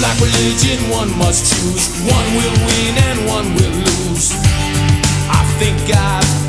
like religion, one must choose. One will win and one will lose. I think I've